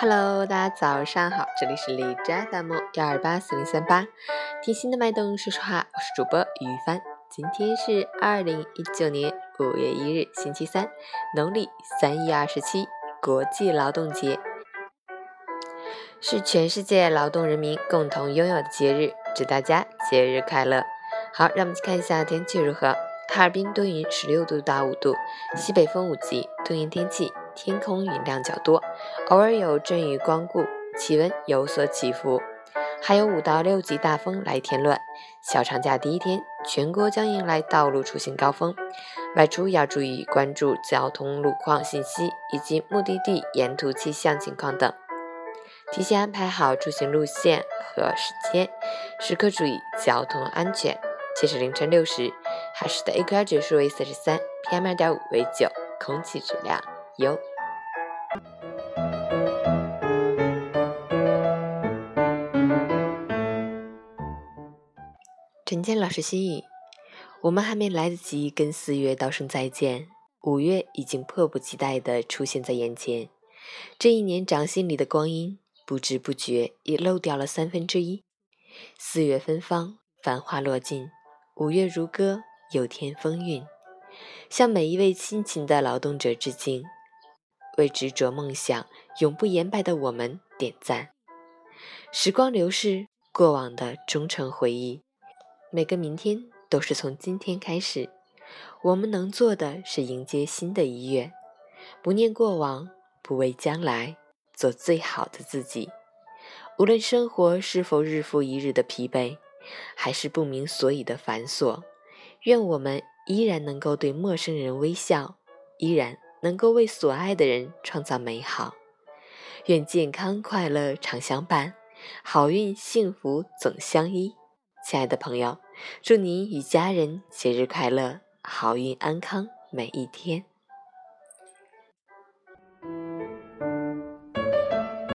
Hello，大家早上好，这里是李扎 FM 幺二八四零三八，贴心的脉动说说话，我是主播于帆。今天是二零一九年五月一日，星期三，农历三月二十七，国际劳动节，是全世界劳动人民共同拥有的节日，祝大家节日快乐。好，让我们去看一下天气如何。哈尔滨多云，十六度到五度，西北风五级，多云天气。天空云量较多，偶尔有阵雨光顾，气温有所起伏，还有五到六级大风来添乱。小长假第一天，全国将迎来道路出行高峰，外出要注意关注交通路况信息以及目的地沿途气象情况等，提前安排好出行路线和时间，时刻注意交通安全。截至凌晨六时，海市的 AQI 指数为四十三，PM 二点五为九，空气质量优。陈建老师心语：我们还没来得及跟四月道声再见，五月已经迫不及待地出现在眼前。这一年掌心里的光阴，不知不觉也漏掉了三分之一。四月芬芳，繁花落尽；五月如歌，有天风韵。向每一位辛勤的劳动者致敬，为执着梦想、永不言败的我们点赞。时光流逝，过往的忠诚回忆。每个明天都是从今天开始，我们能做的是迎接新的一月，不念过往，不畏将来，做最好的自己。无论生活是否日复一日的疲惫，还是不明所以的繁琐，愿我们依然能够对陌生人微笑，依然能够为所爱的人创造美好。愿健康快乐常相伴，好运幸福总相依。亲爱的朋友，祝您与家人节日快乐，好运安康每一天。